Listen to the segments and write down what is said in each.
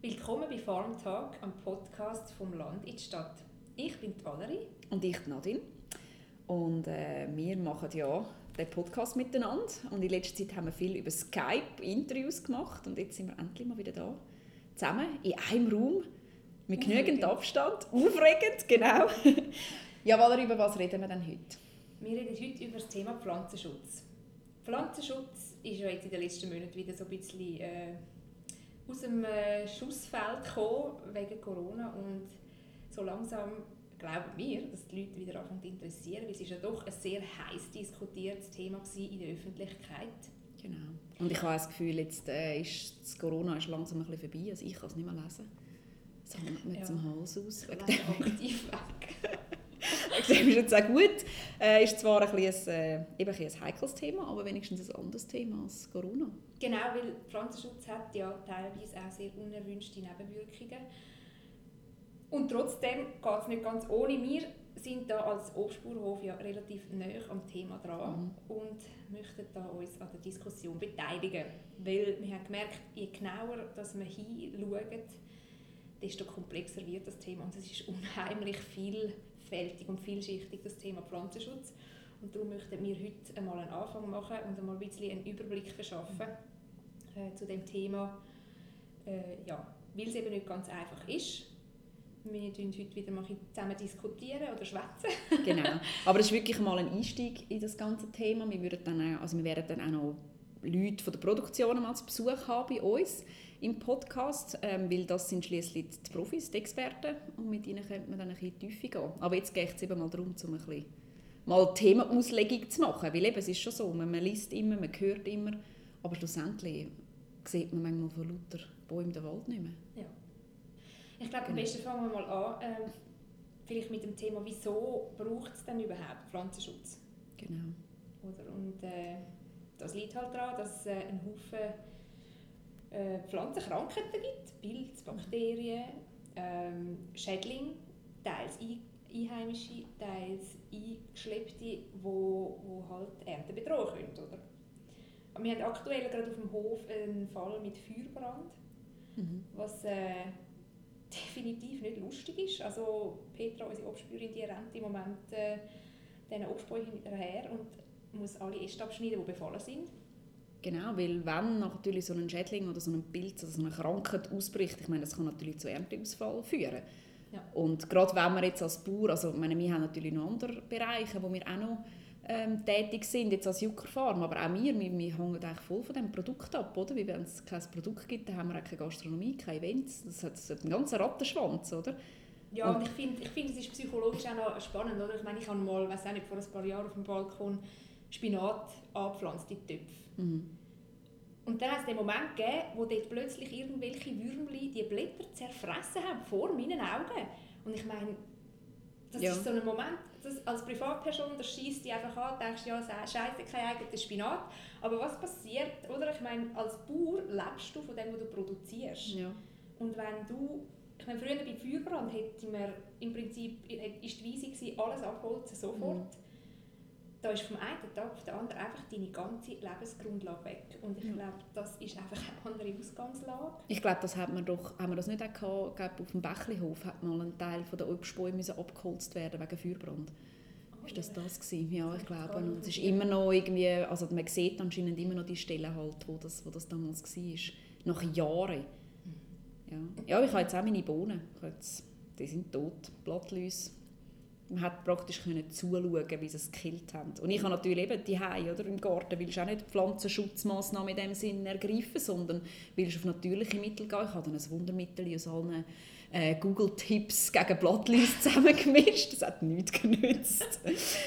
Willkommen bei Farm Talk, am Podcast vom Land in die Stadt. Ich bin die Valerie. Und ich, Nadine. Und äh, wir machen ja den Podcast miteinander. Und in letzter Zeit haben wir viel über Skype Interviews gemacht. Und jetzt sind wir endlich mal wieder da. Zusammen, in einem Raum, mit genügend Abstand. Aufregend, genau. ja, Valerie, über was reden wir denn heute? Wir reden heute über das Thema Pflanzenschutz. Pflanzenschutz ist ja jetzt in den letzten Monaten wieder so ein bisschen... Äh, aus dem äh, Schussfeld gekommen wegen Corona und so langsam glauben wir, dass die Leute wieder anfangen zu interessieren, weil es ist ja doch ein sehr heiß diskutiertes Thema in der Öffentlichkeit. Genau. Und ich habe das Gefühl, jetzt äh, ist das Corona ist langsam ein bisschen vorbei, also ich kann es nicht mehr lesen. Es hängt mir ja. zum Hals aus. Ich aktiv weg. das ist jetzt auch gut. Äh, ist zwar ein, bisschen ein, äh, eben ein heikles Thema, aber wenigstens ein anderes Thema als Corona. Genau, weil Pflanzenschutz hat ja teilweise auch sehr unerwünschte Nebenwirkungen. Und trotzdem geht es nicht ganz ohne. Wir sind da als Obstbauernhof ja relativ nah am Thema dran mhm. und möchten da uns an der Diskussion beteiligen. Weil wir haben gemerkt, je genauer dass wir hinschauen, desto komplexer wird das Thema. Und es ist unheimlich vielfältig und vielschichtig, das Thema Pflanzenschutz. Und darum möchten wir heute einmal einen Anfang machen und einmal ein bisschen einen Überblick verschaffen äh, zu dem Thema, äh, ja, weil es eben nicht ganz einfach ist. Wir diskutieren heute wieder mal zusammen diskutieren oder schwätzen. genau. Aber es ist wirklich mal ein Einstieg in das ganze Thema. Wir, würden dann auch, also wir werden dann auch noch Leute von der Produktion mal zu Besuch haben bei uns im Podcast, ähm, weil das sind schließlich die Profis, die Experten und mit ihnen könnte man dann ein bisschen tiefer gehen. Aber jetzt geht es eben mal darum, um ein bisschen mal Themenauslegung zu machen, weil eben, es ist schon so, man, man liest immer, man hört immer, aber schlussendlich sieht man manchmal von lauter Bäumen den Wald nicht mehr. Ja. Ich glaube, am genau. besten fangen wir mal an, äh, vielleicht mit dem Thema, wieso braucht es denn überhaupt Pflanzenschutz? Genau. Oder? Und äh, das liegt halt daran, dass äh, einen Haufen äh, Pflanzenkrankheiten gibt, Pilze, Bakterien, ähm, Schädlinge, teils einheimische, teils eingeschleppte, wo, wo halt Ernte bedrohen können. Oder? Wir haben aktuell gerade auf dem Hof einen Fall mit Feuerbrand, mhm. was äh, definitiv nicht lustig ist. Also Petra, unsere Obstbäuerin, die rennt im Moment äh, diesen Obstbäumen hinterher und muss alle Äste abschneiden, die befallen sind. Genau, weil wenn natürlich so ein Schädling oder so ein Pilz oder so eine Krankheit ausbricht, ich meine, das kann natürlich zu Ernteausfall führen. Ja. Und gerade wenn wir jetzt als Bauer, also meine, wir haben natürlich noch andere Bereiche, wo wir auch noch ähm, tätig sind, jetzt als Juckerfarm, aber auch wir, wir, wir hängen eigentlich voll von diesem Produkt ab, oder? Weil wenn es kein Produkt gibt, dann haben wir auch keine Gastronomie, keine Events, das hat, das hat einen ganzen Rattenschwanz, oder? Ja, und, und ich finde, ich find, es ist psychologisch auch noch spannend, oder? Ich meine, ich habe mal, weiß auch nicht, vor ein paar Jahren auf dem Balkon Spinat angepflanzt in Töpfe. Mhm. Und dann hat es den Moment gegeben, wo dort plötzlich irgendwelche Würmli die Blätter zerfressen haben, vor meinen Augen. Und ich meine, das ja. ist so ein Moment, das, als Privatperson, das schießt dich einfach an, denkst ja, scheiße, kein eigener Spinat. Aber was passiert, oder? Ich meine, als Bauer lebst du von dem, was du produzierst. Ja. Und wenn du, ich meine, früher bei Feuerbrand hätte man im Prinzip, ist die Weise alles abholzen, sofort. Mhm da ist vom einen Tag auf den anderen einfach deine ganze Lebensgrundlage weg. Und ich glaube, das ist einfach eine andere Ausgangslage. Ich glaube, das hat man doch, haben wir das nicht auch gehabt, glaube, auf dem Bächlihof hat mal ein Teil von der Obstbäume abgeholzt werden wegen Feuerbrand. Oh, ist das das gewesen? Ja, ich glaube. Und es ist immer noch irgendwie, also man sieht anscheinend immer noch die Stellen halt, wo das, wo das damals war. Nach Jahren. Mhm. Ja. ja, ich habe jetzt auch meine Bohnen. Jetzt, die sind tot, Blattläuse man hat praktisch können zuschauen, wie sie es gekillt haben. Und ich habe natürlich eben die oder im Garten willst du auch nicht Pflanzenschutzmaßnahmen in dem Sinne ergreifen, sondern willst auf natürliche Mittel gehen. Ich habe dann ein Wundermittel aus allen äh, Google-Tipps gegen Blattlis zusammengemischt. Das hat nichts genützt.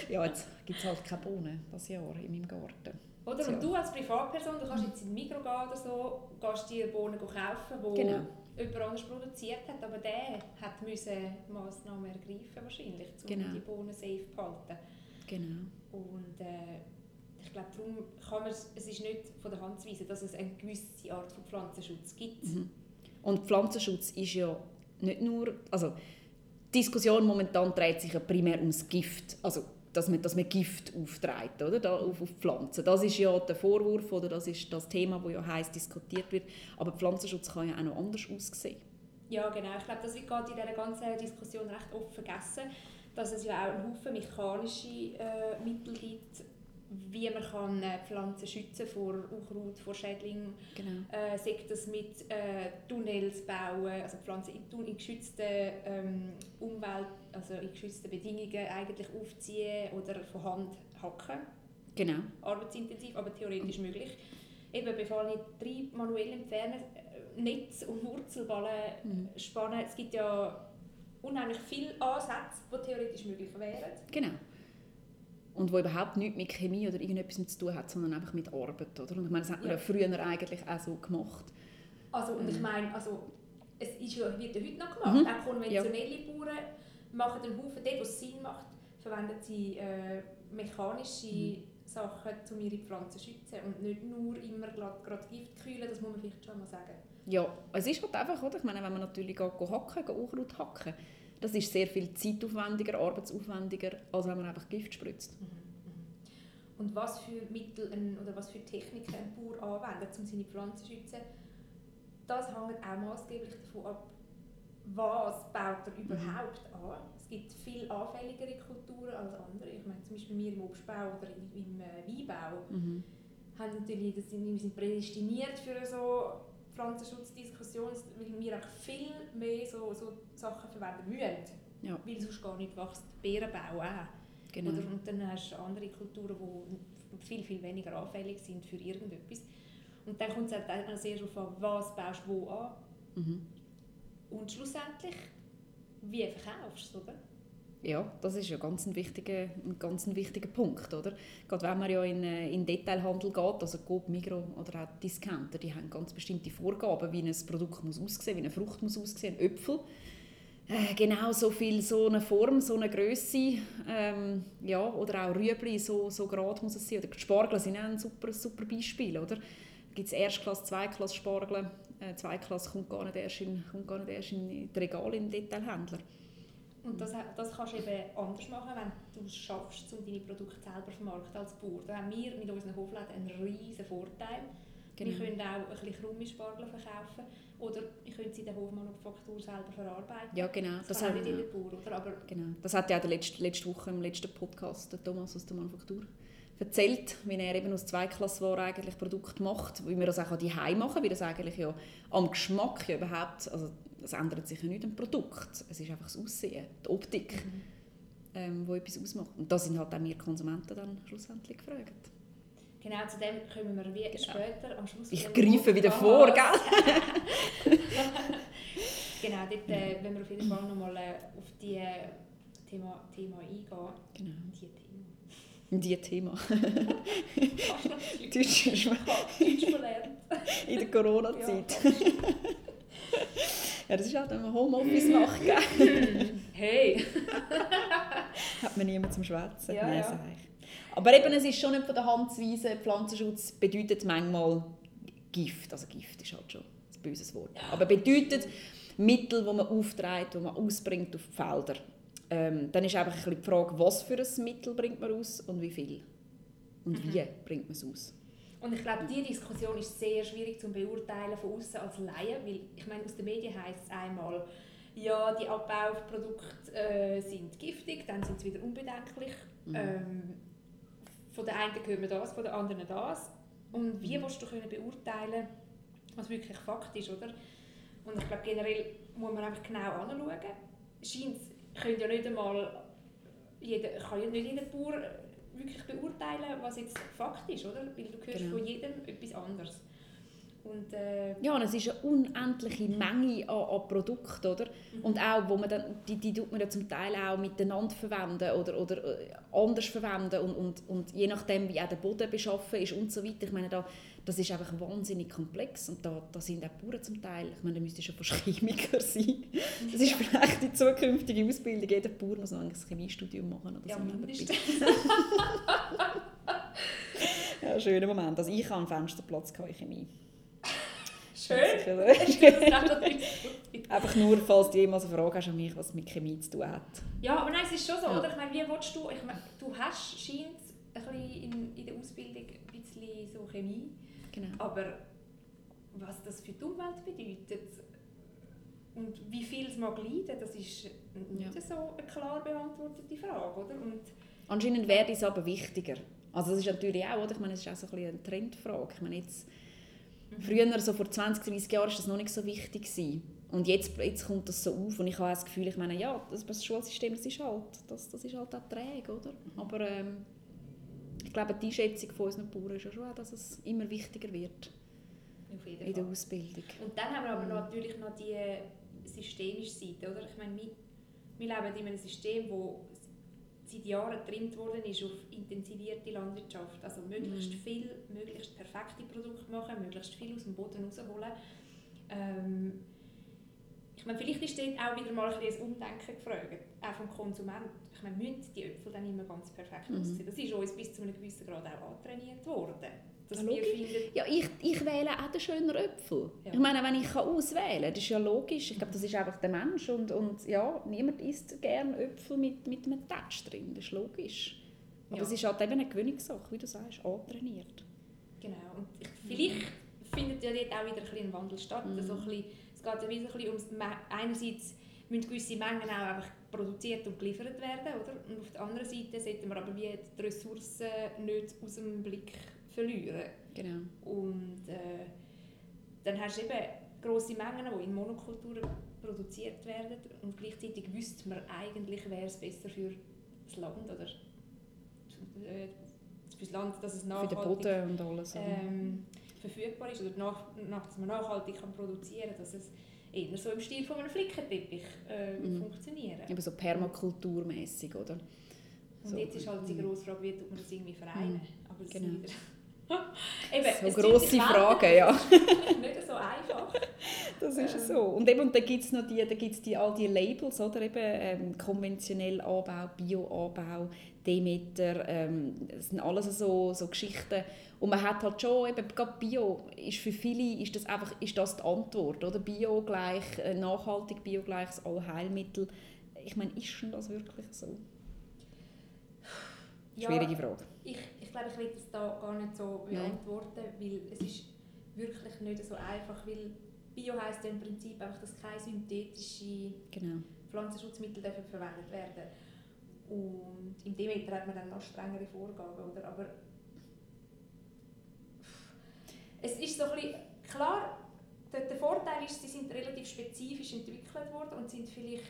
ja, jetzt gibt es halt keine Bohnen das Jahr in meinem Garten. Oder? Und du als Privatperson, du kannst jetzt in Mikro gehen oder so, gehst dir Bohnen kaufen, die genau jemand anders produziert hat, aber der hat müssen Massnahmen ergreifen wahrscheinlich, um genau. die Bohnen safe zu halten. Genau. Und äh, ich glaube, darum kann man es ist nicht von der Hand zu weisen, dass es eine gewisse Art von Pflanzenschutz gibt. Mhm. Und Pflanzenschutz ist ja nicht nur, also die Diskussion momentan dreht sich ja primär ums Gift. Also dass man, dass man Gift aufträgt oder? Da, auf, auf Pflanzen. Das ist ja der Vorwurf oder das ist das Thema, das ja heiß diskutiert wird. Aber Pflanzenschutz kann ja auch noch anders aussehen. Ja, genau. Ich glaube, das wird gerade in dieser ganzen Diskussion recht oft vergessen, dass es ja auch einen Haufen mechanische äh, Mittel gibt, wie man kann äh, Pflanzen schützen vor Unkraut, vor Schädlingen. Genau. Äh, sagt das mit äh, Tunnels bauen, also Pflanzen in, in geschützten ähm, Umwelt, also in geschützten Bedingungen eigentlich aufziehen oder von Hand hacken. Genau. Arbeitsintensiv, aber theoretisch mhm. möglich. Eben befallene Trieb manuell entfernen, äh, Netz und Wurzelballen mhm. spannen. Es gibt ja unheimlich viele Ansätze, die theoretisch möglich wären. Genau und wo überhaupt nichts mit Chemie oder irgendetwas zu tun hat, sondern einfach mit Arbeit, oder? Und ich meine, das hat man ja. früher eigentlich auch so gemacht. Also, und ich mhm. meine, also, es ist ja, wird ja heute noch gemacht. Mhm. Auch konventionelle ja. Bauern machen einen Haufen, dort wo es Sinn macht, verwenden sie äh, mechanische mhm. Sachen, um ihre Pflanzen zu schützen und nicht nur immer gerade Gift kühlen, das muss man vielleicht schon mal sagen. Ja, es ist halt einfach, oder? Ich meine, wenn man natürlich geht, geht hacken, geht Unkraut hacken, das ist sehr viel zeitaufwendiger, arbeitsaufwendiger, als wenn man einfach Gift spritzt. Mhm, mhm. Und was für Mittel ein, oder was für Techniken ein Bauer anwendet, um seine Pflanzen zu schützen, das hängt auch maßgeblich davon ab, was baut er überhaupt mhm. an. Es gibt viel anfälligere Kulturen als andere. Ich meine, zum Beispiel wir im Obstbau oder im, im äh, Weinbau mhm. haben natürlich, das sind, wir sind prädestiniert für so Pflanzenschutzdiskussion, weil wir auch viel mehr so, so Sachen verwenden müssen. Ja. Weil sonst gar nicht wächst. Beerenbau auch. Genau. Oder, und dann hast du andere Kulturen, die viel, viel weniger anfällig sind für irgendetwas. Und dann kommt es auch sehr darauf an, was baust du wo an. Mhm. Und schlussendlich, wie verkaufst du oder? Ja, das ist ja ganz ein wichtiger, ein ganz wichtiger Punkt, oder? Gerade wenn man ja in, äh, in Detailhandel geht, also Coop, Migros oder auch Discounter, die haben ganz bestimmte Vorgaben, wie ein Produkt muss aussehen, wie eine Frucht muss aussehen, ein Äpfel. Äh, genau so viel, so eine Form, so eine Größe, ähm, ja, oder auch Rüebli, so, so gerade muss es sein. Oder Spargel sind auch ein super, super Beispiel, oder? Da gibt es Erstklasse, Zweiklasse Spargel. Äh, Zweiklasse kommt gar nicht erst in, kommt gar nicht erst in die Regale im Detailhändler. Und das, das kannst du eben anders machen, wenn du es schaffst, um deine Produkte selber zu vermarkten als Bauer. Da haben wir mit unseren Hofläden einen riesen Vorteil. Genau. Wir können auch ein bisschen krumme Spargel verkaufen oder ich könnte sie in der Hofmanufaktur selber verarbeiten. Ja, genau. Das, das hat nicht jeder Bauer, oder? Aber genau. Das hat ja auch letzte, letzte Woche im letzten Podcast der Thomas aus der Manufaktur erzählt, wie er eben aus Zweiklassware eigentlich Produkte macht, wie wir das auch die machen kann, weil das eigentlich ja am Geschmack ja überhaupt, also es ändert sich ja nicht am Produkt, es ist einfach das Aussehen, die Optik, mhm. ähm, wo etwas ausmacht. Und da sind halt auch wir Konsumenten dann schlussendlich gefragt. Genau, zu dem kommen wir wie genau. später am Schluss. Ich greife wieder vor, gell? genau, dort äh, wenn wir auf jeden Fall nochmal äh, auf die äh, Thema, Thema eingehen. Genau. Die. Die Thema. Deutsch ist. In der Corona-Zeit. Ja, ja, das ist halt, wenn man Homeoffice macht. hey! Hat man niemanden zum Schwätzen. Ja, ja. Aber eben, es ist schon nicht von der Hand zu weisen, Pflanzenschutz bedeutet manchmal Gift. Also Gift ist halt schon ein böses Wort. Aber bedeutet Mittel, die man aufträgt, die man ausbringt auf die Felder. Ähm, dann ist einfach ein bisschen die Frage, was für ein Mittel bringt man aus und wie viel. Und mhm. wie bringt man es aus. Und ich glaube, diese Diskussion ist sehr schwierig zu beurteilen von außen als Laie, weil ich meine, aus den Medien heißt es einmal, ja, die Abbauprodukte äh, sind giftig, dann sind sie wieder unbedenklich. Mhm. Ähm, von der einen hören wir das, von der anderen das. Und wie mhm. willst du können beurteilen, was wirklich Fakt ist, oder? Und ich glaube, generell muss man einfach genau anschauen. Scheint, können ja nicht einmal jeder, kann ja nicht jeder Bauer wirklich beurteilen, was jetzt Fakt ist, oder? Weil du hörst genau. von jedem etwas anderes. Und, äh, ja, und es ist eine unendliche Menge an, an Produkten, oder? Mhm. Und auch, wo man dann, die, die tut man ja zum Teil auch miteinander verwenden oder, oder äh, anders verwenden und, und, und je nachdem, wie auch der Boden beschaffen ist und so weiter. Ich meine, da, das ist einfach wahnsinnig komplex und da, da sind auch Bauern zum Teil, ich meine, da müsste schon fast Chemiker sein. Das ist vielleicht die zukünftige Ausbildung, jeder Bauer muss noch ein Chemiestudium machen oder ja, so. Mindestens. ja, schöner Moment. Also ich habe einen Fensterplatz in Chemie. Schön. Einfach einfach nur, falls du jemals eine Frage hast an mich, was mit Chemie zu tun hat. Ja, aber nein, es ist schon so, ja. oder? Ich meine, wie willst du, ich meine, du hast, scheint ein bisschen in, in der Ausbildung ein bisschen so Chemie, genau. aber was das für die Umwelt bedeutet und wie viel es mag leiden, das ist nicht ja. so eine klar beantwortete Frage, oder? Und Anscheinend wäre es aber wichtiger. Also das ist natürlich auch, oder? Ich meine, es ist auch so ein eine Trendfrage. Ich meine, jetzt, mhm. früher, so vor 20, 30 Jahren, war das noch nicht so wichtig. Gewesen. Und jetzt, jetzt kommt das so auf und ich habe das Gefühl, ich meine, ja, das, das Schulsystem, das ist halt, das, das ist halt auch träge, oder? Aber ähm, ich glaube, die Einschätzung von unseren Bauern ist ja schon dass es immer wichtiger wird in der Ausbildung. Und dann haben wir aber natürlich noch die systemische Seite, oder? Ich meine, wir, wir leben in einem System, wo seit Jahren getrimmt worden ist auf intensivierte Landwirtschaft. Also möglichst mhm. viel, möglichst perfekte Produkte machen, möglichst viel aus dem Boden rausholen. Ähm, ich meine, vielleicht ist dort auch wieder mal ein, ein Umdenken gefragt, auch vom Konsument. Ich meine, müssen die Äpfel dann immer ganz perfekt mhm. aussehen? Das ist uns bis zu einem gewissen Grad auch antrainiert worden. Dass wir finden, ja, ich, ich wähle auch den schöneren Äpfel. Ja. Ich meine, wenn ich kann auswählen kann, das ist ja logisch. Ich glaube, das ist einfach der Mensch. Und, und ja, niemand isst gerne Äpfel mit, mit einem Touch drin. Das ist logisch. Aber ja. es ist halt eben eine Gewöhnungssache, wie du sagst, antrainiert. Genau. Und ich, vielleicht findet ja dort auch wieder ein, bisschen ein Wandel statt. Mhm. Also ein bisschen, es geht ja ein bisschen ums... Einerseits müssen gewisse Mengen auch einfach produziert und geliefert werden, oder? Und auf der anderen Seite sollten wir aber wie die Ressourcen nicht aus dem Blick verlieren. Genau. Und äh, dann hast du eben grosse Mengen, die in Monokulturen produziert werden und gleichzeitig wüsste man eigentlich, wäre es besser für das Land oder äh, für das Land, dass es nachhaltig für den Boden und alles, ähm, verfügbar ist oder nach, nach, dass man nachhaltig kann produzieren kann, dass es eher so im Stil von einem Flickenteppich äh, mhm. funktionieren. Eben so permakulturmäßig, oder? Und so. jetzt ist halt die grosse Frage, wie tut man das irgendwie vereinen? Mhm. Aber genau. eben, so grosse Fragen, ja. nicht so einfach. Das ist ähm. so. Und eben, dann gibt es noch die, da gibt's die, all die Labels, oder? Eben, ähm, konventionell Anbau, Bioanbau, Demeter, ähm, das sind alles so, so Geschichten. Und man hat halt schon, eben, gerade Bio ist für viele ist das einfach ist das die Antwort, oder? Bio gleich, äh, nachhaltig Bio gleich das Allheilmittel. Ich meine, ist schon das wirklich so? Schwierige ja, Frage. Ich, ich glaube, ich will das da gar nicht so beantworten, Nein. weil es ist wirklich nicht so einfach, weil Bio heisst ja im Prinzip einfach, dass keine synthetischen genau. Pflanzenschutzmittel dürfen verwendet werden und im Demeter hat man dann noch strengere Vorgaben, oder? aber es ist so ein bisschen, klar, der, der Vorteil ist, sie sind relativ spezifisch entwickelt worden und sind vielleicht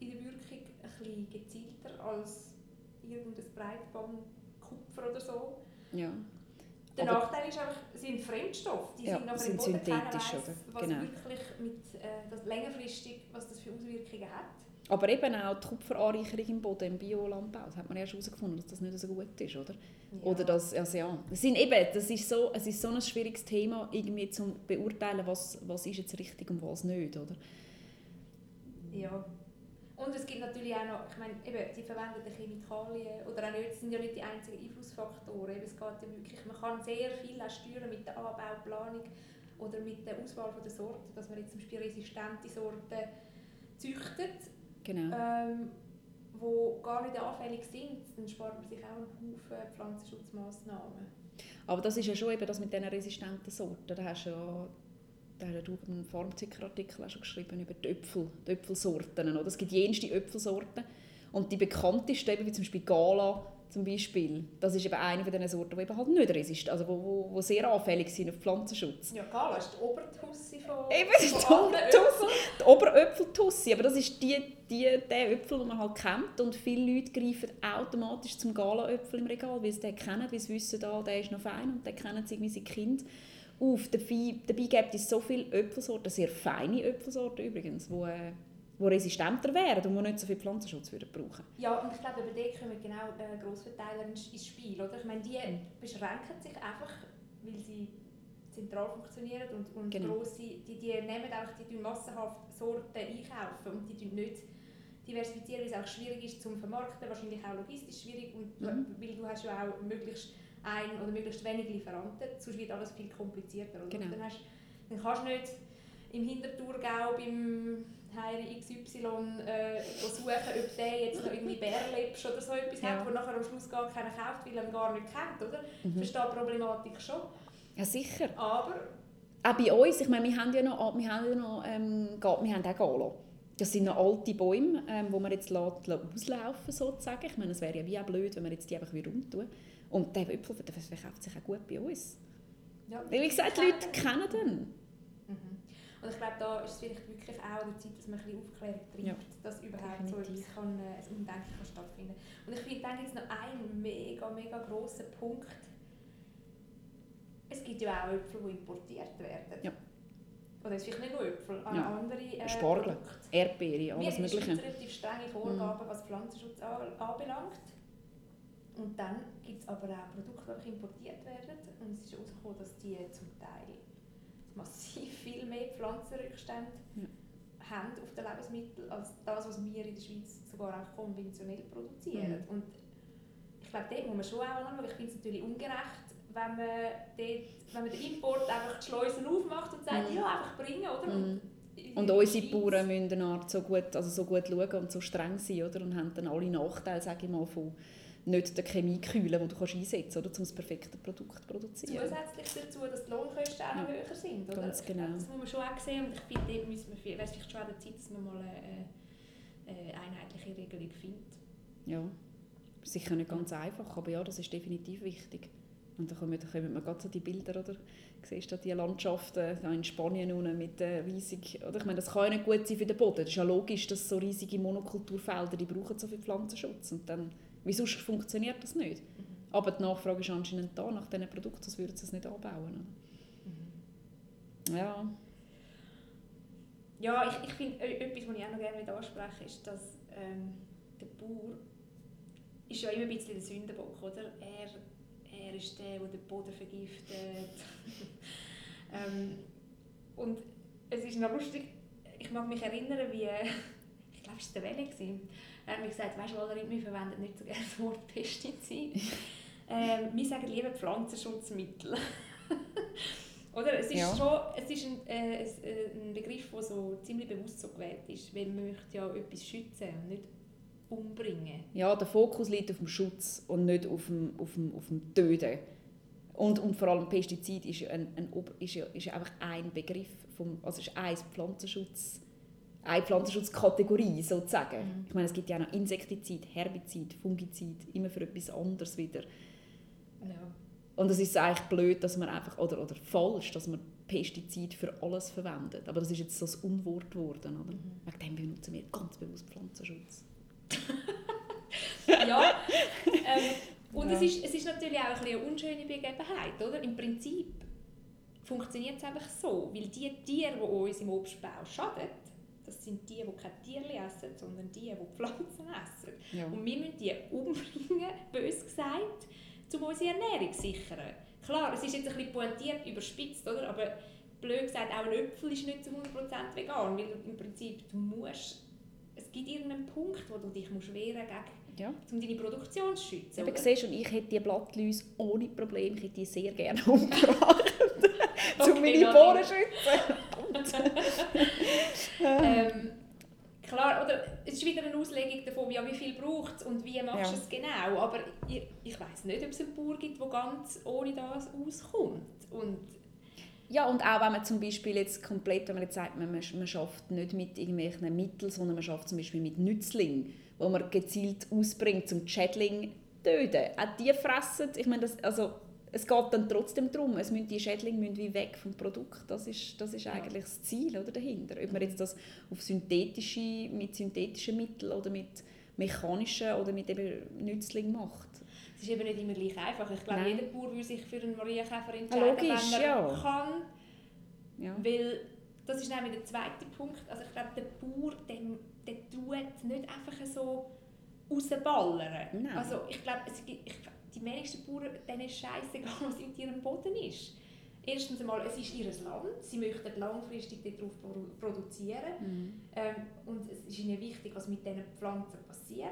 in der Wirkung ein bisschen gezielter als irgendein Breitband Kupfer oder so. Ja. Der Aber Nachteil ist einfach, sie sind Fremdstoff. Die ja, sind nachher im Boden, synthetisch, weiss, was genau. wirklich mit, äh, das längerfristig, was das für Auswirkungen hat. Aber eben auch die Kupferanreicherung im Boden, im Biolandbau, das hat man erst herausgefunden, dass das nicht so gut ist, oder? Ja. Oder das, also ja, das sind eben, das ist so, es ist so ein schwieriges Thema, irgendwie zu beurteilen, was, was ist jetzt richtig und was nicht, oder? Ja, und es gibt natürlich auch noch, ich meine, eben, die verwendeten Chemikalien oder auch nicht, sind ja nicht die einzigen Einflussfaktoren. Eben, es geht ja wirklich, man kann sehr viel auch steuern mit der Anbauplanung oder mit der Auswahl der Sorten, dass man jetzt zum Beispiel resistente Sorten züchtet, genau. ähm, wo gar nicht anfällig sind, dann spart man sich auch einen Haufen Pflanzenschutzmaßnahmen. Aber das ist ja schon eben das mit diesen resistenten Sorten. Da hast du ja da hat du einen Pharmaziker-Artikel schon geschrieben über die, Äpfel, die Äpfelsorten. Oder? Es gibt jenste Äpfelsorten. Und die bekanntesten, eben wie zum Beispiel Gala, zum Beispiel, das ist eben eine von diesen Sorten, die eben halt nicht resistent, also wo, wo, wo sehr anfällig sind auf Pflanzenschutz. Ja, Gala ist die Obertussi von Eben, das ist die Obertussi. Die Oberöpfeltussi, aber das ist die, die, der Äpfel, den man halt kennt und viele Leute greifen automatisch zum Gala-Äpfel im Regal, weil sie den kennen, weil sie wissen, da, der ist noch fein und den kennen sie irgendwie sein Kind auf. Dabei, dabei gibt es so viele Äpfelsorten, sehr feine Äpfelsorten übrigens, die, äh, die resistenter wären und die nicht so viel Pflanzenschutz würden brauchen Ja, und ich glaube, bei denen kommen genau äh, Grossverteiler ins Spiel. Oder? Ich meine, die beschränken sich einfach, weil sie zentral funktionieren und, und genau. grosse, die, die nehmen einfach die massenhaft Sorten einkaufen und die nicht diversifizieren, weil es auch schwierig ist zum Vermarkten, wahrscheinlich auch logistisch schwierig und mhm. weil du hast ja auch möglichst ein oder möglichst wenige Lieferanten, sonst wird alles viel komplizierter. Oder? Genau. Dann, hast, dann kannst du nicht im Hinterthurgau beim Heiri XY äh, suchen, ob der jetzt noch irgendwie Bärlepsch oder so etwas ja. hat, wo nachher am Schluss gar keiner kauft, weil er ihn gar nicht kennt, oder? Mhm. Verstehe die Problematik schon. Ja, sicher. Aber... Auch bei uns, ich meine, wir haben ja noch, wir haben ja noch ähm, wir haben auch Galo. Das sind noch alte Bäume, ähm, die man jetzt lässt, auslaufen sozusagen. Ich meine, es wäre ja wie auch blöd, wenn wir jetzt die einfach wieder umtun. Und der Äpfel verkauft sich auch gut bei uns. Ja, Weil, wie gesagt, die Leute kennen den. Mhm. Und ich glaube, da ist es vielleicht wirklich auch an der Zeit, dass man ein bisschen Aufklärung treibt, ja, dass überhaupt definitiv. so etwas kann, äh, ein Umdenken kann stattfinden Und ich finde, dann gibt es noch einen mega, mega grossen Punkt. Es gibt ja auch Äpfel, die importiert werden. Ja. Oder es vielleicht nicht nur Äpfel, auch ja. andere äh, Spargel, Erdbeere, alles Wir Mögliche. Wir relativ strenge Vorgaben, mhm. was Pflanzenschutz anbelangt. Und dann gibt es aber auch Produkte, die importiert werden. Und es ist herausgekommen, dass die zum Teil massiv viel mehr Pflanzenrückstände ja. haben auf den Lebensmitteln als das, was wir in der Schweiz sogar auch konventionell produzieren. Mhm. Und ich glaube, dort muss man schon auch anschauen. Ich finde es natürlich ungerecht, wenn man, dort, wenn man den Import einfach die Schleusen aufmacht und sagt, mhm. ja, einfach bringen, oder? Mhm. Und, unsere Bauern müssen Art so gut, also so gut schauen und so streng sein, oder? Und haben dann alle Nachteile, sage ich mal, von nicht der Chemie kühlen, die du kannst einsetzen kannst, um das perfekte Produkt zu produzieren. Zusätzlich dazu, dass die Lohnkosten auch noch ja. höher sind. Oder? Ganz genau. Das muss man schon auch sehen und ich finde, dort müssen wir, wäre vielleicht schon an der Zeit, dass man mal eine, eine einheitliche Regelung findet. Ja, sicher nicht ganz einfach, aber ja, das ist definitiv wichtig. Und da kommen, da kommen wir gerade so die Bilder, oder? Siehst du die Landschaften da in Spanien unten mit äh, riesig, oder? Ich meine, das kann ja nicht gut sein für den Boden. Das ist ja logisch, dass so riesige Monokulturfelder, die brauchen so viel Pflanzenschutz und dann, wie sonst funktioniert das nicht? Mhm. Aber die Nachfrage ist anscheinend da nach diesen Produkten, sonst würden sie es nicht anbauen. Mhm. Ja. Ja, ich, ich finde, äh, etwas, was ich auch noch gerne ansprechen ist, dass ähm, der Bauer ist ja immer ein bisschen der Sündenbock, oder? Er er ist der, der den Boden vergiftet. ähm, und es ist noch lustig, ich mag mich erinnern, wie, ich glaube, es war der Welle, er hat mir gesagt, weißt du, Valerie, wir verwenden nicht so gerne das Wort Pestizid. ähm, wir sagen lieber Pflanzenschutzmittel. Oder? Es ist, ja. schon, es ist ein, äh, ein Begriff, der so ziemlich bewusst so gewählt ist, weil man möchte ja etwas schützen und nicht umbringen. Ja, der Fokus liegt auf dem Schutz und nicht auf dem, auf dem, auf dem Töten. Und, und vor allem Pestizid ist ein, ein, ist ja, ist ja einfach ein Begriff, vom, also ist ein Pflanzenschutz, eine Pflanzenschutzkategorie sozusagen. Mhm. Ich meine, es gibt ja auch noch Insektizid, Herbizid, Fungizid, immer für etwas anderes wieder. Ja. Und es ist eigentlich blöd, dass man einfach, oder, oder falsch, dass man Pestizid für alles verwendet. Aber das ist jetzt so das Unwort geworden. Oder? Mhm. Wegen dem benutzen wir ganz bewusst Pflanzenschutz. ja. Ähm, und ja. Es, ist, es ist natürlich auch ein eine unschöne Begebenheit, oder? Im Prinzip funktioniert es einfach so, weil die Tiere, die uns im Obstbau schaden, das sind die, die keine Tiere essen, sondern die, die Pflanzen essen. Ja. Und wir müssen die umbringen, bös gesagt, um unsere Ernährung zu sichern. Klar, es ist jetzt ein bisschen pointiert, überspitzt, oder? aber blöd gesagt, auch ein Äpfel ist nicht zu 100% vegan, weil im Prinzip du musst es gibt irgendeinen Punkt, wo du dich musst wehren musst, ja. um deine Produktion zu schützen. Aber siehst, und ich hätte die Blattläuse ohne Probleme, ich hätte die sehr gerne umgebracht, okay, um meine Bohnen zu schützen. ähm, klar, oder es ist wieder eine Auslegung davon, ja, wie viel braucht es und wie machst du ja. es genau. Aber ich, ich weiß nicht, ob es einen Bauer gibt, der ganz ohne das auskommt. Und ja, und auch wenn man zum Beispiel jetzt komplett, wenn man jetzt sagt, man, man schafft nicht mit irgendwelchen Mitteln, sondern man schafft zum Beispiel mit Nützlingen, wo man gezielt ausbringt, um die Schädlinge zu töten. Auch die fressen, ich meine, das, also, es geht dann trotzdem darum, es müssen, die Schädlinge müssen wie weg vom Produkt. Das ist, das ist eigentlich das Ziel oder, dahinter. Ob man jetzt das auf synthetische, mit synthetischen Mitteln oder mit mechanischen oder mit eben Nützlingen macht. Es ist eben nicht immer gleich einfach. Ich glaube, Nein. jeder Bauer will sich für einen Marienkäfer entscheiden, ja, logisch, wenn er ja. kann. Ja. Weil das ist nämlich der zweite Punkt. Also ich glaube, der Bauer, der, der tut nicht einfach so rausballern. Nein. Also ich glaube, es gibt, die wenigsten Bauern, denen ist scheißegal, was in ihrem Boden ist. Erstens einmal, es ist ihr Land, sie möchten langfristig darauf produzieren. Mhm. Ähm, und es ist ihnen wichtig, was mit diesen Pflanzen passiert.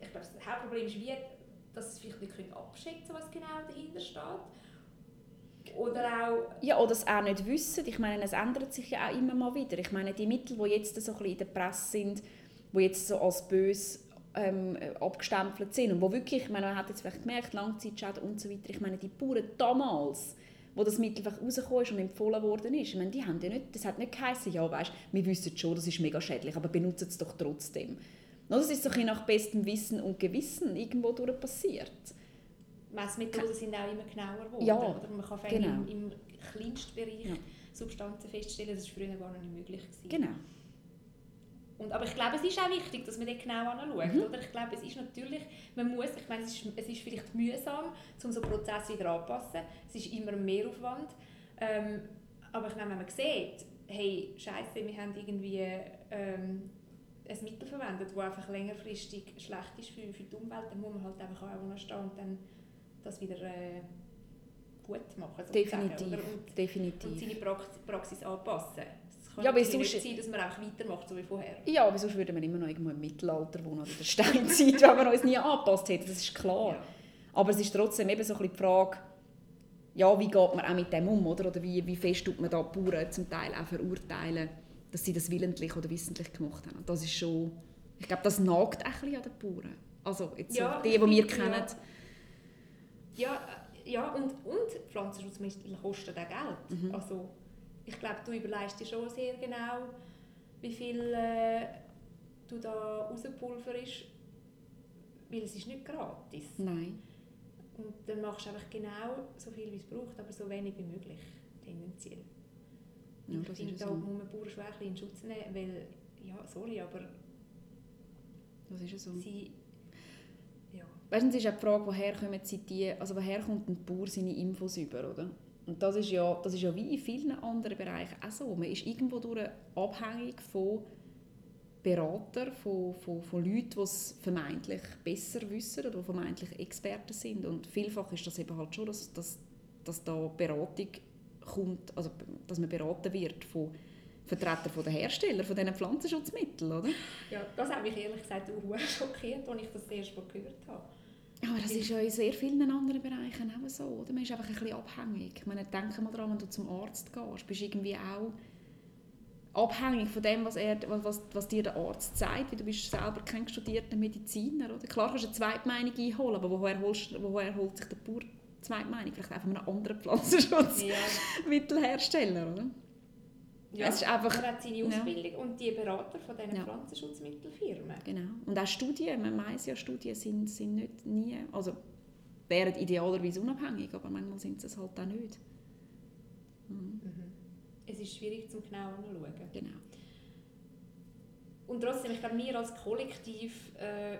Ich glaube, das Hauptproblem ist, wie dass sie vielleicht nicht abschätzen können, was genau dahinter steht. Oder auch... Ja, oder es auch nicht wissen. Ich meine, es ändert sich ja auch immer mal wieder. Ich meine, die Mittel, die jetzt so ein bisschen in der Presse sind, die jetzt so als böse ähm, abgestempelt sind und wo wirklich, ich meine, man hat jetzt vielleicht gemerkt, Langzeitschäden und so weiter, ich meine, die Bauern damals, wo das Mittel rausgekommen ist und empfohlen worden ist, ich meine, die haben ja nicht, das hat nicht geheißen, ja, weißt, wir wissen schon, das ist mega schädlich, aber benutzen es doch trotzdem. Das ist so ein nach bestem Wissen und Gewissen irgendwo durch passiert. Messmethoden sind auch immer genauer geworden. Ja, oder man kann genau. im, im kleinsten Bereich Ja. Substanzen feststellen, das war früher gar nicht möglich. Gewesen. Genau. Und, aber ich glaube, es ist auch wichtig, dass man dort genau anschaut. Mhm. Oder? Ich glaube, es ist natürlich, man muss, ich meine, es ist, es ist vielleicht mühsam, um so einen Prozess wieder anzupassen. Es ist immer ein Mehraufwand. Ähm, aber ich meine, wenn man sieht, hey, Scheiße, wir haben irgendwie ähm, ein Mittel verwendet, das einfach längerfristig schlecht ist für, für die Umwelt, dann muss man halt einfach auch anstehen und dann das wieder äh, gut machen. sozusagen, Definitiv. Und, und Definitiv. seine Praxis, Praxis anpassen. Es Ja, natürlich sonst- sein, dass man auch weitermacht, so wie vorher. Ja, aber sonst würden wir immer noch irgendwo im Mittelalter wohnen oder in der Steinzeit, wenn wir uns nie angepasst hätten, das ist klar. Ja. Aber es ist trotzdem eben so ein bisschen die Frage, ja, wie geht man auch mit dem um, oder? Oder wie, wie fest tut man da die Bauern zum Teil auch verurteilen, dass sie das willentlich oder wissentlich gemacht haben. Und das ist schon, ich glaube, das nagt ein bisschen an den Bauern. Also jetzt Ja, so die, die wir finde, kennen. Ja, äh, ja und, und Pflanzenschutzmittel kosten auch Geld. Mhm. Also, ich glaube, du überlegst dir schon sehr genau, wie viel äh, du da rauspulverst, weil es ist nicht gratis. Nein. Und dann machst du einfach genau so viel, wie es braucht, aber so wenig wie möglich, tendenziell. Ja, ich finde, da so. muss man Bauern schon ein bisschen in Schutz nehmen, weil, ja, sorry, aber Das ist ja so. sie... Ja. Weißt du, es ist auch die Frage, woher, kommen sie die, also woher kommt ein Bauer seine Infos über, oder? Und das ist, ja, das ist ja wie in vielen anderen Bereichen auch so. Man ist irgendwo durch abhängig von Beratern, von, von, von Leuten, die es vermeintlich besser wissen oder vermeintlich Experten sind. Und vielfach ist das eben halt schon, dass, dass, dass da Beratung kommt, also dass man beraten wird von Vertretern von der Hersteller von diesen Pflanzenschutzmitteln, oder? ja, das hat mich ehrlich gesagt auch schockiert, als ich das das erste Mal gehört habe. Aber das ist ja in sehr vielen anderen Bereichen auch so, oder? Man ist einfach ein bisschen abhängig. Ich meine, denke mal daran, wenn du zum Arzt gehst, bist du irgendwie auch abhängig von dem, was, er, was, was dir der Arzt sagt, weil du bist selber kein studierter Mediziner, oder? Klar kannst du eine Zweitmeinung einholen, aber woher, holst, woher holt sich der Bauer die Zweitmeinung? Vielleicht einfach von einem anderen Pflanzenschutzmittelhersteller, oder? Ja, Es ist einfach- er hat seine ja. Ausbildung und die Berater von diesen Ja. Pflanzenschutzmittelfirmen. Genau. Und auch Studien, man weiss ja, Studien sind, sind nicht nie, also wären idealerweise unabhängig, aber manchmal sind sie es halt auch nicht. Mhm. Mhm. Es ist schwierig zum genau anzuschauen. Genau. Und trotzdem, ich glaube, wir als Kollektiv äh,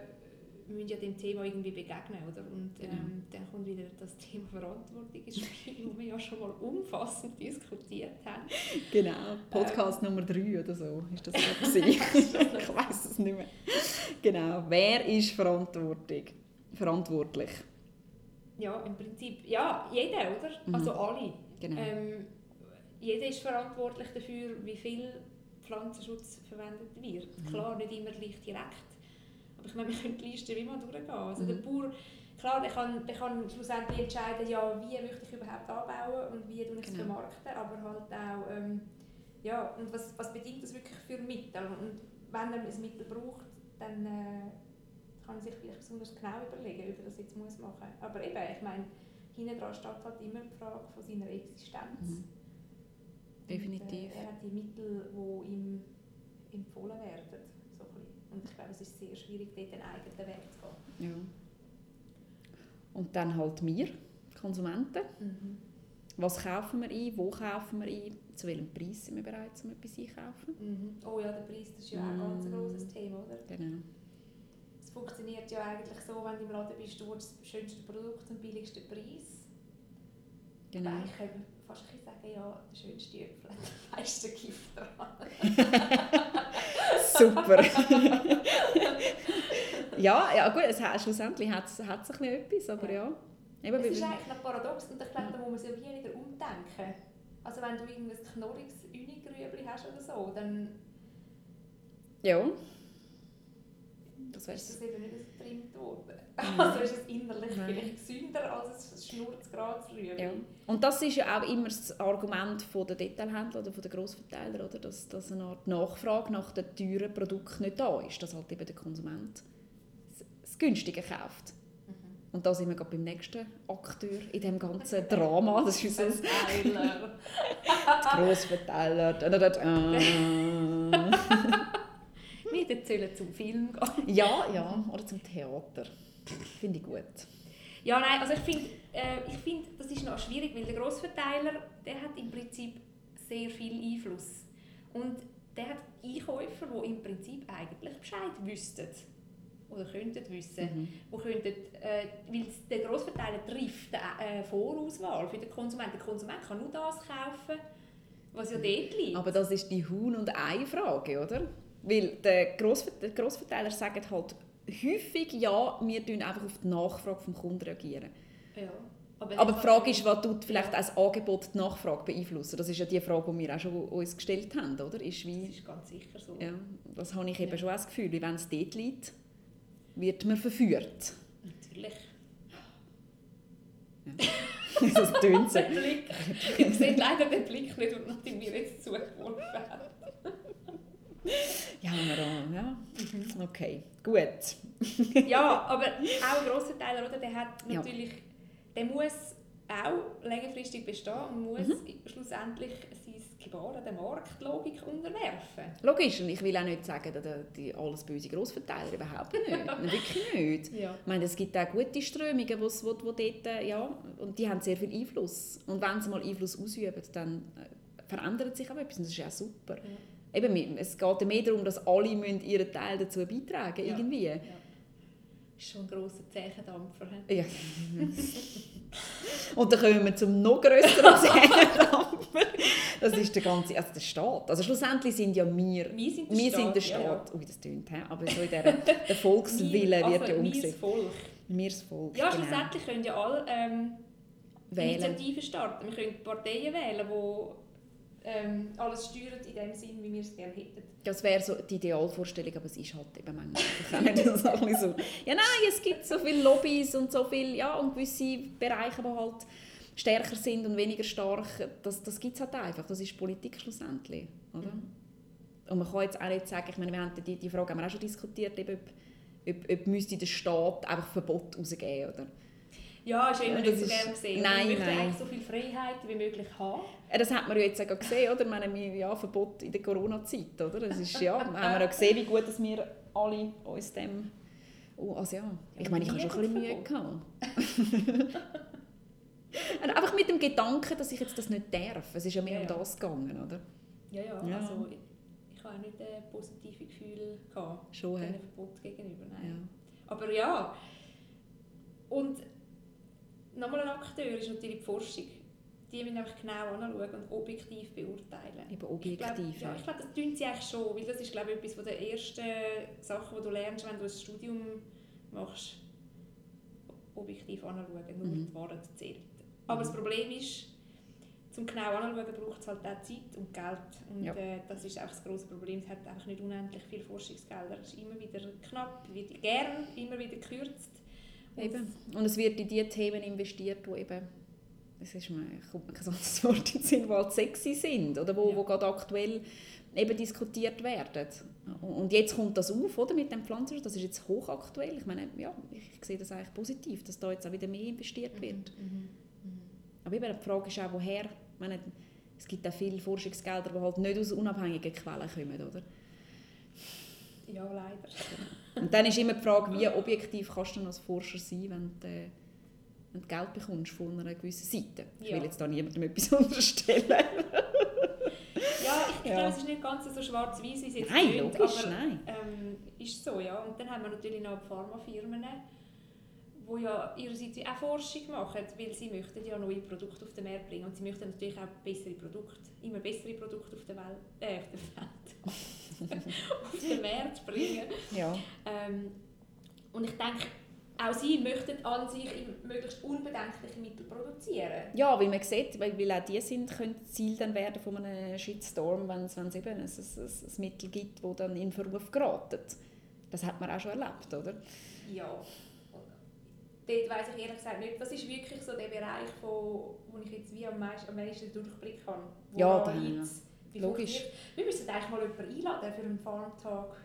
müssen ja dem Thema irgendwie begegnen, oder? Und Genau. ähm, dann kommt wieder das Thema Verantwortung ins Spiel, das wir ja schon mal umfassend diskutiert haben. Genau, Podcast Nummer 3 oder so ist das noch- ich weiß es nicht mehr. Genau, wer ist verantwortlich? verantwortlich? Ja, im Prinzip, ja, jeder, oder? Mhm. Also alle. Genau. Ähm, jeder ist verantwortlich dafür, wie viel Pflanzenschutz verwendet wird. Mhm. Klar, nicht immer gleich direkt. Ich meine, wir können die Liste wie mal durchgehen. Also Mhm. der Bauer, klar, der kann, der kann schlussendlich entscheiden, ja, wie möchte ich überhaupt anbauen und wie ich es Genau. vermarkten. Aber halt auch, ähm, ja, und was, was bedingt das wirklich für Mittel? Und wenn er ein Mittel braucht, dann äh, kann er sich vielleicht besonders genau überlegen, ob er das jetzt muss machen muss. Aber eben, ich meine, hinten dran steht halt immer die Frage von seiner Existenz. Mhm. Definitiv. Und, äh, er hat die Mittel, die ihm empfohlen werden. Und ich glaube, es ist sehr schwierig, dort einen eigenen Weg zu gehen. Ja. Und dann halt wir, Konsumenten. Was kaufen wir ein? Wo kaufen wir ein? Zu welchem Preis sind wir bereit, um etwas einkaufen? Mhm. Oh ja, der Preis das ist ja auch ein ganz Mm. grosses Thema, oder? Genau. Es funktioniert ja eigentlich so, wenn du im Laden bist, du das schönste Produkt zum billigsten Preis. genau. Könnte fast ein sagen, ja, der schönste Äpfel hat am meisten Gift dran. Super. ja, ja gut, es hat, schlussendlich hat es ein bisschen etwas, aber ja. Eben, Es ist eigentlich noch paradox und ich glaube, da muss man sich wie wieder umdenken. Also wenn du irgendein knorriges Unigrübli hast oder so, dann ja. Das ist das eben nicht so getrimmt worden. Mhm. Also ist es innerlich Nein. vielleicht gesünder als ein schnurz Rüebli. Ja. Und das ist ja auch immer das Argument der Detailhändler oder der Grossverteiler, oder? Dass, dass eine Art Nachfrage nach den teuren Produkten nicht da ist, dass halt eben der Konsument das Günstige kauft. Mhm. Und da sind wir gerade beim nächsten Akteur in diesem ganzen Drama. Das ist unser Verteiler. der Wir erzählen zum Film gehen. Ja, ja, oder zum Theater. Finde ich gut. Ja, nein, also ich finde, äh, ich find, das ist noch schwierig, weil der Grossverteiler, der hat im Prinzip sehr viel Einfluss. Und der hat Einkäufer, die im Prinzip eigentlich Bescheid wüssten oder könnten wissen, mhm. wo könnten, äh, weil der Grossverteiler trifft eine äh, Vorauswahl für den Konsumenten. Der Konsument kann nur das kaufen, was ja dort liegt. Aber das ist die Huhn- und Ei-Frage, oder? Weil der Grossverteiler sagt halt häufig, ja, wir reagieren einfach auf die Nachfrage vom Kunden. Reagieren. Ja. Aber, aber die Frage ist, was tut vielleicht als Angebot die Nachfrage beeinflussen? Das ist ja die Frage, die wir auch schon uns gestellt haben, oder? Ist wie, das ist ganz sicher so. Ja, das habe ich eben ja. schon das Gefühl, wenn es dort liegt, wird man verführt. Natürlich. Ja. das tönt so. Ich sehe leider den Blick nicht, nachdem wir jetzt zugeworfen haben. Ja, wir ja. Mhm. Okay, gut. ja, aber auch ein grosser Teil, oder, der hat natürlich, ja. der muss auch längerfristig bestehen und muss mhm. schlussendlich sein Gebaren der Marktlogik unterwerfen. Logisch, und ich will auch nicht sagen, dass die alles böse Grossverteiler überhaupt nicht. Wirklich nicht. Ja. Ich meine, es gibt auch gute Strömungen, wo, wo, wo dort, ja, und die haben sehr viel Einfluss. Und wenn sie mal Einfluss ausüben, dann äh, verändert sich auch etwas und das ist ja super. Ja eben, es geht mehr darum, dass alle ihren Teil dazu beitragen müssen, irgendwie. Ja. ist schon ein grosser Zeichendampfer. Ja. Und dann kommen wir zum noch grösseren Zeichendampfer. Das ist der ganze, also der Staat. Also schlussendlich sind ja wir, wir sind der wir Staat. Sind der Staat. Ja, ja. Ui, das tönt, aber so in der, der Volkswille also wird ja umgesetzt. Volk. Wir das Volk, Ja, genau. schlussendlich können ja alle ähm, Initiativen starten. Wir können Parteien wählen, die ähm, alles steuert in dem Sinn, wie wir es gerne hätten. Das wäre so die Idealvorstellung, aber es ist halt eben manchmal nicht so. Ja, nein, es gibt so viele Lobbys und so viel, ja, und gewisse Bereiche, die halt stärker sind und weniger stark, das, das gibt es halt einfach. Das ist Politik schlussendlich, oder? Mhm. Und man kann jetzt auch nicht sagen, ich meine, wir haben die, die Frage haben wir auch schon diskutiert, ob, ob, ob müsste der Staat einfach Verbot rausgeben, oder? Ja, ist immer nicht so gerne gesehen. Nein, man nein. so viel Freiheit wie möglich haben. Das hat man ja jetzt auch gesehen, oder? Ich meine, ja, Verbot in der Corona-Zeit, oder? Das ist, ja, haben wir auch gesehen, wie gut dass wir alle uns dem... Oh, also ja, ich meine, ich habe schon ein bisschen Mühe gehabt. Einfach mit dem Gedanken, dass ich jetzt das nicht darf. Es ist ja mehr ja, um das gegangen, oder? Ja, ja, ja. also ich, habe auch nicht ein positives Gefühl gehabt. Schon, Verbot gegenüber, nein. Ja. Aber ja, und nochmal ein Akteur ist natürlich die Forschung. Die müssen einfach genau anschauen und objektiv beurteilen. Eben objektiv, ich glaub, ja. Ich glaube, das tun sie eigentlich schon, weil das ist glaube ich, etwas der ersten Sachen, die du lernst, wenn du ein Studium machst. Objektiv anschauen, nur mhm. die Wahrheit zählt. Aber mhm. das Problem ist, zum genau anschauen braucht es halt auch Zeit und Geld. Und ja. äh, das ist auch das grosse Problem. Es hat einfach nicht unendlich viel Forschungsgelder. Es ist immer wieder knapp, wird gern immer wieder gekürzt. Eben. Und es wird in die Themen investiert, die eben, es ist mir, kommt mir kein anderes Wort in Sinn, die halt sexy sind oder wo, ja. wo gerade aktuell eben diskutiert werden. Und jetzt kommt das auf, oder, mit dem Pflanzenschutz, das ist jetzt hochaktuell. Ich meine, ja, ich sehe das eigentlich positiv, dass da jetzt auch wieder mehr investiert mhm. wird. Mhm. Mhm. Aber eben, die Frage ist auch, woher, ich meine, es gibt auch viele Forschungsgelder, die halt nicht aus unabhängigen Quellen kommen, oder? Ja, leider. Und dann ist immer die Frage, wie objektiv kannst du als Forscher sein, wenn du, äh, wenn du Geld bekommst von einer gewissen Seite. Ich will jetzt da niemandem etwas unterstellen. ja, ich ja. glaube, es ist nicht ganz so schwarz-weiß, wie es jetzt Nein, klingt, logisch, aber, nein. Ähm, ist so, ja. Und dann haben wir natürlich noch Pharmafirmen, die ja ihrerseits auch Forschung machen, weil sie möchten ja neue Produkte auf den Markt bringen und sie möchten natürlich auch bessere Produkte, immer bessere Produkte auf der Welt, äh, auf der Welt. auf den Markt bringen. Ja. Ähm, und ich denke, auch sie möchten an sich möglichst unbedenkliche Mittel produzieren. Ja, wie man sieht, weil, weil auch die sind, können Ziel dann werden von einem Shitstorm, wenn es, wenn es eben ein, ein, ein Mittel gibt, das dann in Verruf geraten. Das hat man auch schon erlebt, oder? Ja. Dort weiss ich ehrlich gesagt nicht, das ist wirklich so der Bereich, wo, wo ich jetzt wie am meisten, am meisten Durchblick habe. Ja, dann, ja. Logisch. Wir müssen eigentlich mal jemanden einladen für einen Farmtag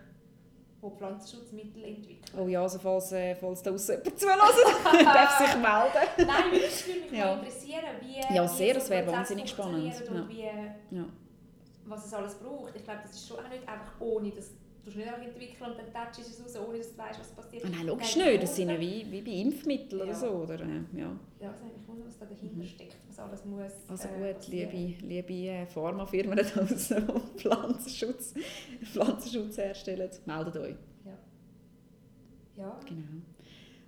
die Pflanzenschutzmittel entwickeln. Oh ja, also falls, äh, falls da draussen jemand zuhört, darf sich melden. Nein, wirklich würde mich ja. interessieren, wie Ja, sehr, wie das wäre wahnsinnig spannend. Und ja. wie, ja. was es alles braucht. Ich glaube, das ist schon auch nicht einfach ohne, dass du nicht einfach entwickeln und dann touchst du es raus, ohne dass du weißt, was passiert. Ah, nein, logisch nicht. Das sind ja wie, wie bei Impfmitteln ja. oder so. Oder, ja. ja, das ist eigentlich wundern, was da dahinter mhm. steckt, was alles muss Also äh, gut, liebe, liebe äh, Pharmafirmen die Pflanzenschutz, Pflanzenschutz herstellen, meldet euch. Ja. Genau.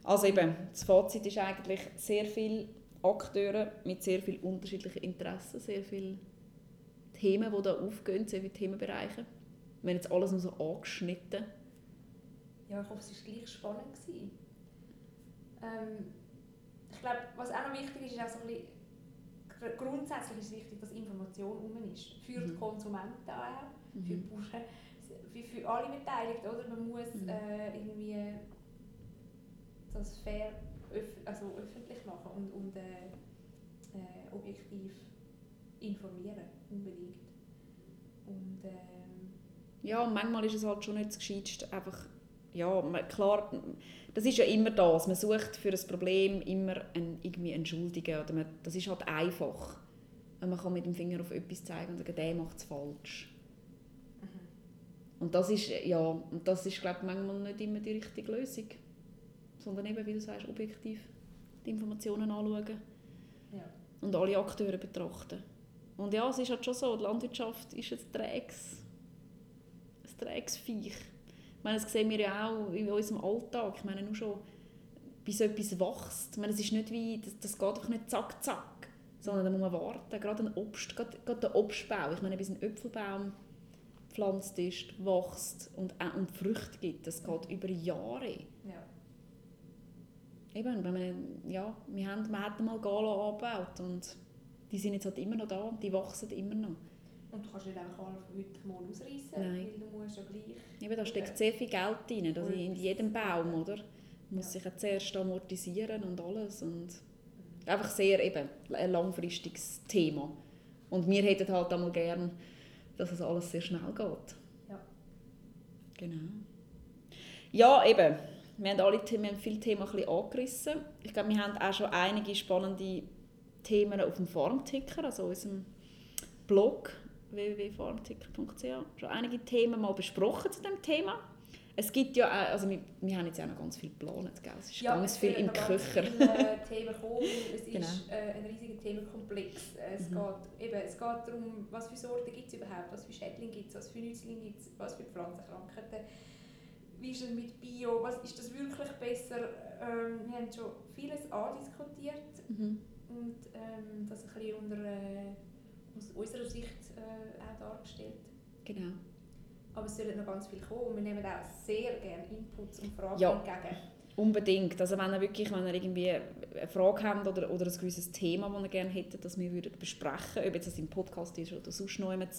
Also eben, das Fazit ist eigentlich sehr viele Akteure mit sehr vielen unterschiedlichen Interessen, sehr viele Themen, die da aufgehen, sehr viele Themenbereiche. Wir haben jetzt alles nur so angeschnitten. Ja, ich hoffe, es war gleich spannend. Ähm, ich glaube, was auch noch wichtig ist, ist auch so ein bisschen, grundsätzlich ist es wichtig, dass Information um ist. Für mhm. die Konsumenten auch, mhm. für die Bauern, für, für alle Beteiligten. Oder? Man muss mhm. äh, irgendwie das fair öf also öffentlich machen und, und äh, äh, objektiv informieren, unbedingt. Und, ähm, ja, und manchmal ist es halt schon nicht das Gescheiteste, einfach, ja, klar, das ist ja immer das, man sucht für ein Problem immer ein, irgendwie einen Schuldigen, oder man, das ist halt einfach. Und man kann mit dem Finger auf etwas zeigen und sagen, der macht es falsch. Mhm. Und das ist, ja, und das ist, glaube ich, manchmal nicht immer die richtige Lösung sondern eben, wie du sagst, objektiv die Informationen anschauen ja. und alle Akteure betrachten. Und ja, es ist halt schon so, die Landwirtschaft ist ein träges, ein träges Viech. Ich meine, das sehen wir ja auch in unserem Alltag. Ich meine, nur schon, bis etwas wächst. Ich meine, es ist nicht wie, das, das geht einfach nicht zack, zack, sondern da muss man warten. Gerade ein Obst, gerade, gerade der Obstbau. Ich meine, bis ein Äpfelbaum gepflanzt ist, wächst und, äh, und Früchte gibt, das geht über Jahre. Ja eben, wenn man, ja, wir haben, wir hatten mal Gala angebaut und die sind jetzt halt immer noch da und die wachsen immer noch. Und du kannst nicht einfach alle wirklich mal ausreißen, weil du musst ja gleich... Eben, da steckt sehr viel Geld drin, also in jedem Baum, oder? muss sich ja zuerst amortisieren und alles und einfach sehr eben ein langfristiges Thema. Und wir hätten halt einmal gern, dass es alles sehr schnell geht. Ja. Genau. Ja, eben wir haben alle wir haben viele Themen ein bisschen angerissen. Ich glaube, wir haben auch schon einige spannende Themen auf dem Farmticker, also unserem Blog www.farmticker.ch schon einige Themen mal besprochen zu dem Thema. Es gibt ja auch, also wir, wir haben jetzt auch noch ganz viel geplant, gell? es ist ja, ganz viel im Köcher. Äh, Themen kommen, es genau. ist äh, ein riesiger Themenkomplex. Es, mhm. geht, eben, es geht darum, was für Sorten gibt es überhaupt, was für Schädlinge gibt es, was für Nützlinge gibt es, was für Pflanzenkrankheiten wie ist es mit Bio, was ist das wirklich besser? Ähm, wir haben schon vieles andiskutiert mhm. und ähm, das ein bisschen unter, äh, aus unserer Sicht äh, auch dargestellt. Genau. Aber es sollen noch ganz viel kommen und wir nehmen auch sehr gerne Inputs und Fragen ja. entgegen. Unbedingt. Also wenn ihr wirklich wenn ihr irgendwie eine Frage habt oder, oder ein gewisses Thema, das ihr gerne hättet, das wir würden besprechen, ob jetzt das im Podcast ist oder sonst noch jemand,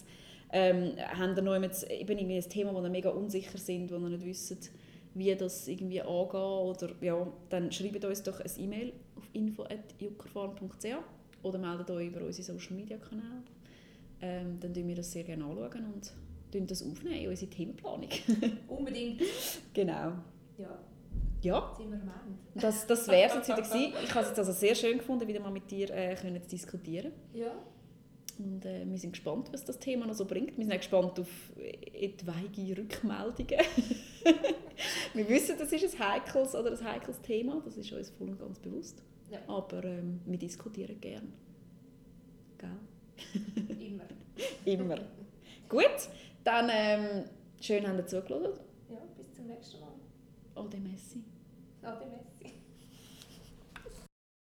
ähm, haben ihr noch eben irgendwie ein Thema, wo ihr mega unsicher sind, wo ihr nicht wisst, wie das irgendwie angeht oder ja, dann schreibt uns doch ein E-Mail auf info.juckerfarm.ch oder meldet euch über unsere Social Media Kanäle. Ähm, dann schauen wir das sehr gerne anschauen und das aufnehmen in unsere Themenplanung. Unbedingt. Genau. Ja. Ja. Das, das wäre es jetzt wieder gewesen. Ich habe es also sehr schön gefunden, wieder mal mit dir äh, können zu diskutieren. Ja. Und äh, wir sind gespannt, was das Thema noch so bringt. Wir sind auch gespannt auf etwaige Rückmeldungen. wir wissen, das ist ein heikles oder ein heikles Thema, das ist uns voll und ganz bewusst. Ja. Aber ähm, wir diskutieren gern. Gell? Immer. Immer. Gut, dann ähm, schön, dass ihr zugelassen. Ja, bis zum nächsten Mal. Ade Messi. Ade Messi.